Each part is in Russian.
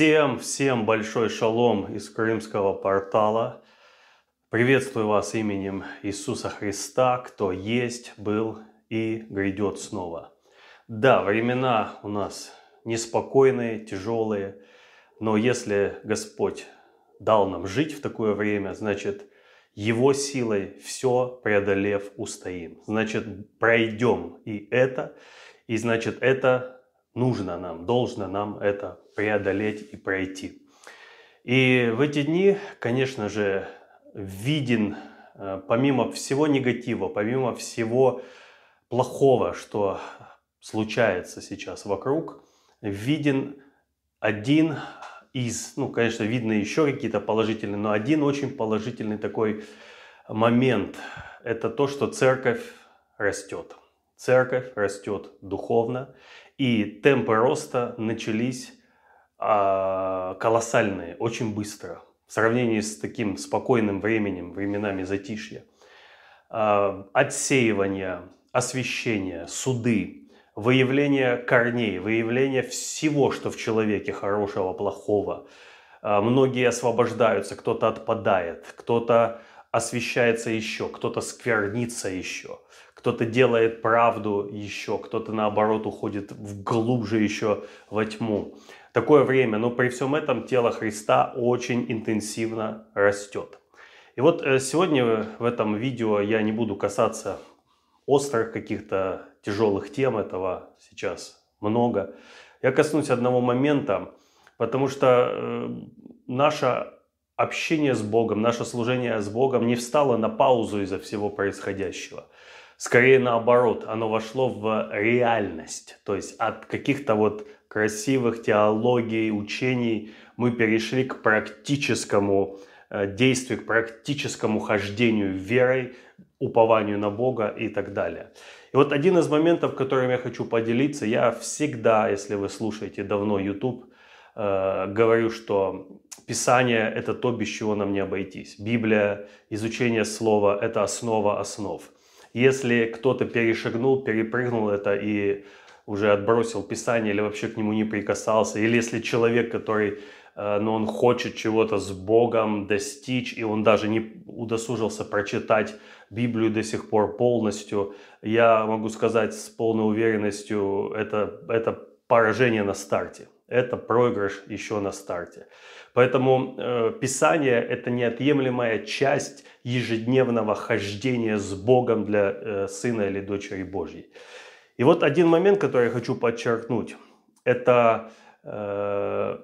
Всем, всем большой шалом из крымского портала. Приветствую вас именем Иисуса Христа, кто есть, был и грядет снова. Да, времена у нас неспокойные, тяжелые, но если Господь дал нам жить в такое время, значит, Его силой все преодолев устоим. Значит, пройдем и это, и значит, это нужно нам, должно нам это преодолеть и пройти. И в эти дни, конечно же, виден, э, помимо всего негатива, помимо всего плохого, что случается сейчас вокруг, виден один из, ну, конечно, видно еще какие-то положительные, но один очень положительный такой момент – это то, что церковь растет. Церковь растет духовно, и темпы роста начались а, колоссальные, очень быстро. В сравнении с таким спокойным временем, временами затишья. А, отсеивание, освещение, суды, выявление корней, выявление всего, что в человеке хорошего, плохого. А, многие освобождаются, кто-то отпадает, кто-то освещается еще, кто-то сквернится еще – кто-то делает правду еще, кто-то наоборот уходит в глубже еще во тьму. Такое время, но при всем этом тело Христа очень интенсивно растет. И вот э, сегодня в этом видео я не буду касаться острых каких-то тяжелых тем, этого сейчас много. Я коснусь одного момента, потому что э, наше общение с Богом, наше служение с Богом не встало на паузу из-за всего происходящего – Скорее наоборот, оно вошло в реальность. То есть от каких-то вот красивых теологий, учений мы перешли к практическому э, действию, к практическому хождению верой, упованию на Бога и так далее. И вот один из моментов, которым я хочу поделиться, я всегда, если вы слушаете давно YouTube, э, говорю, что Писание – это то, без чего нам не обойтись. Библия, изучение слова – это основа основ. Если кто-то перешагнул, перепрыгнул это и уже отбросил Писание или вообще к нему не прикасался, или если человек, который э, но ну, он хочет чего-то с Богом достичь, и он даже не удосужился прочитать Библию до сих пор полностью, я могу сказать с полной уверенностью, это, это поражение на старте. Это проигрыш еще на старте. Поэтому э, Писание – это неотъемлемая часть ежедневного хождения с Богом для э, сына или дочери Божьей. И вот один момент, который я хочу подчеркнуть, это э,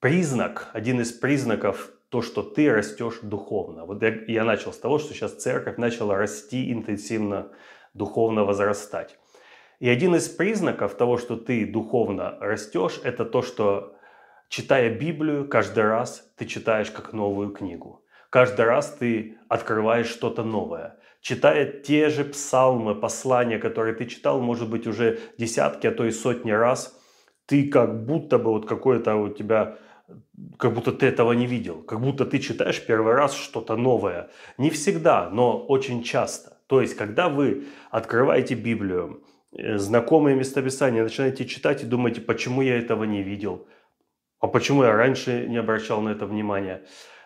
признак, один из признаков то, что ты растешь духовно. Вот я, я начал с того, что сейчас церковь начала расти интенсивно, духовно возрастать. И один из признаков того, что ты духовно растешь, это то, что читая Библию, каждый раз ты читаешь как новую книгу. Каждый раз ты открываешь что-то новое. Читая те же псалмы, послания, которые ты читал, может быть, уже десятки, а то и сотни раз, ты как будто бы вот какое-то у тебя как будто ты этого не видел, как будто ты читаешь первый раз что-то новое. Не всегда, но очень часто. То есть, когда вы открываете Библию, знакомые местописания, начинаете читать и думаете, почему я этого не видел, а почему я раньше не обращал на это внимания.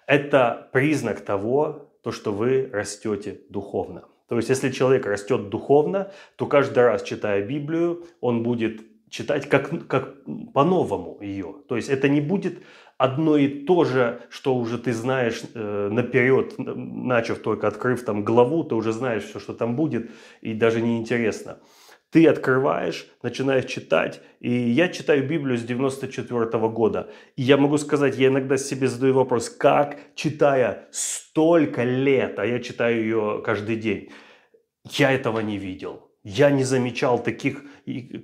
Это признак того, то, что вы растете духовно. То есть, если человек растет духовно, то каждый раз, читая Библию, он будет читать как, как по-новому ее. То есть, это не будет одно и то же, что уже ты знаешь э, наперед, начав только открыв там главу, ты уже знаешь все, что там будет, и даже не интересно ты открываешь, начинаешь читать. И я читаю Библию с 94 -го года. И я могу сказать, я иногда себе задаю вопрос, как, читая столько лет, а я читаю ее каждый день, я этого не видел. Я не замечал таких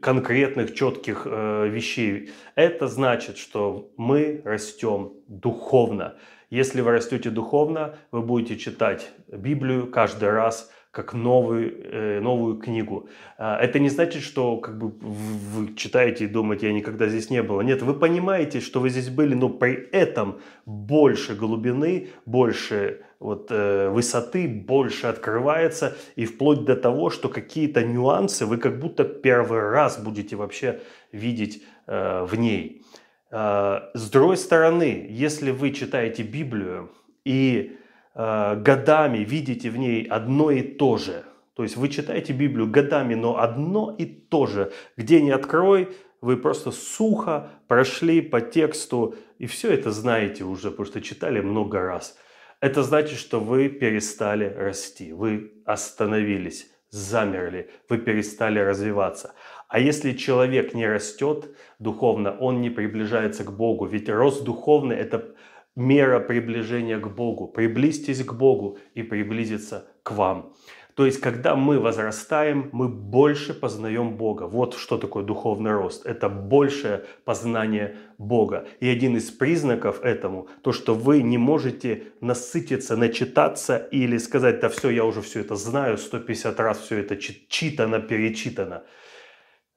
конкретных, четких э, вещей. Это значит, что мы растем духовно. Если вы растете духовно, вы будете читать Библию каждый раз как новую, э, новую книгу. А, это не значит, что как бы вы читаете и думаете, я никогда здесь не был. Нет, вы понимаете, что вы здесь были, но при этом больше глубины, больше вот, э, высоты, больше открывается, и вплоть до того, что какие-то нюансы вы как будто первый раз будете вообще видеть э, в ней. Э, с другой стороны, если вы читаете Библию и годами видите в ней одно и то же, то есть вы читаете Библию годами, но одно и то же, где не открой, вы просто сухо прошли по тексту и все это знаете уже, потому что читали много раз. Это значит, что вы перестали расти, вы остановились, замерли, вы перестали развиваться. А если человек не растет духовно, он не приближается к Богу. Ведь рост духовный – это мера приближения к Богу. Приблизьтесь к Богу и приблизиться к вам. То есть, когда мы возрастаем, мы больше познаем Бога. Вот что такое духовный рост. Это большее познание Бога. И один из признаков этому, то, что вы не можете насытиться, начитаться или сказать, да все, я уже все это знаю, 150 раз все это читано, перечитано.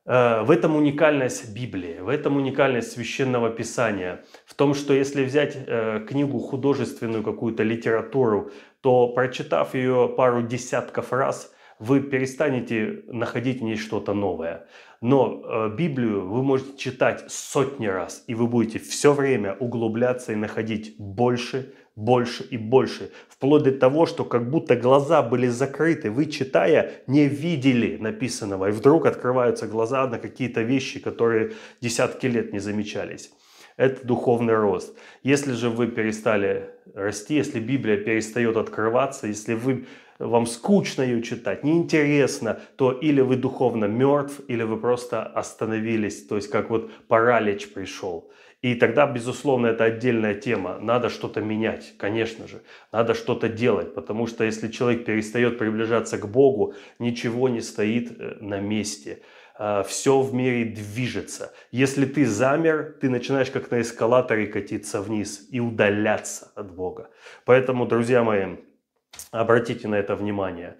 Э, в этом уникальность Библии, в этом уникальность священного писания. В том, что если взять э, книгу художественную, какую-то литературу, то прочитав ее пару десятков раз, вы перестанете находить в ней что-то новое. Но э, Библию вы можете читать сотни раз, и вы будете все время углубляться и находить больше больше и больше, вплоть до того, что как будто глаза были закрыты, вы, читая, не видели написанного, и вдруг открываются глаза на какие-то вещи, которые десятки лет не замечались. Это духовный рост. Если же вы перестали расти, если Библия перестает открываться, если вы, вам скучно ее читать, неинтересно, то или вы духовно мертв, или вы просто остановились, то есть как вот паралич пришел. И тогда, безусловно, это отдельная тема. Надо что-то менять, конечно же. Надо что-то делать, потому что если человек перестает приближаться к Богу, ничего не стоит э, на месте. А, Все в мире движется. Если ты замер, ты начинаешь как на эскалаторе катиться вниз и удаляться от Бога. Поэтому, друзья мои, обратите на это внимание.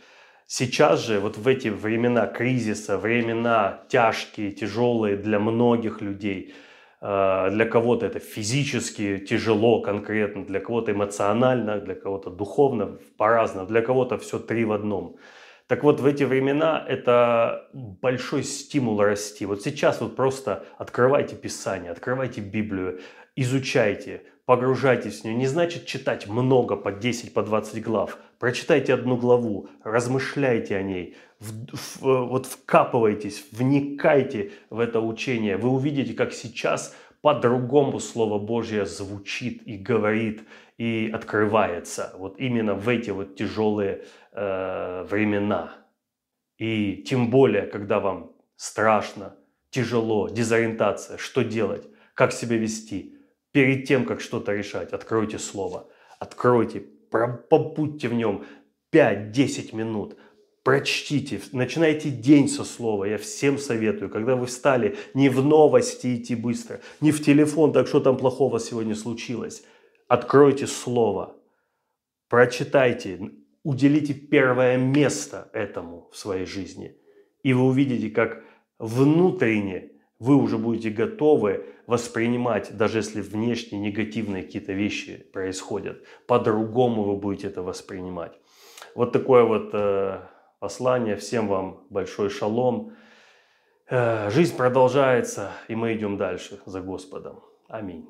Сейчас же, вот в эти времена кризиса, времена тяжкие, тяжелые для многих людей – для кого-то это физически тяжело конкретно, для кого-то эмоционально, для кого-то духовно, по-разному, для кого-то все три в одном. Так вот, в эти времена это большой стимул расти. Вот сейчас вот просто открывайте Писание, открывайте Библию, изучайте, погружайтесь в нее. Не значит читать много, по 10, по 20 глав. Прочитайте одну главу, размышляйте о ней, в, в, вот вкапывайтесь, вникайте в это учение. Вы увидите, как сейчас по-другому Слово Божье звучит и говорит, и открывается. Вот именно в эти вот тяжелые э, времена. И тем более, когда вам страшно, тяжело, дезориентация, что делать, как себя вести – перед тем, как что-то решать, откройте слово, откройте, побудьте в нем 5-10 минут, прочтите, начинайте день со слова. Я всем советую, когда вы встали, не в новости идти быстро, не в телефон, так что там плохого сегодня случилось. Откройте слово, прочитайте, уделите первое место этому в своей жизни. И вы увидите, как внутренне вы уже будете готовы воспринимать, даже если внешне негативные какие-то вещи происходят, по-другому вы будете это воспринимать. Вот такое вот э, послание. Всем вам большой шалом. Э, жизнь продолжается, и мы идем дальше за Господом. Аминь.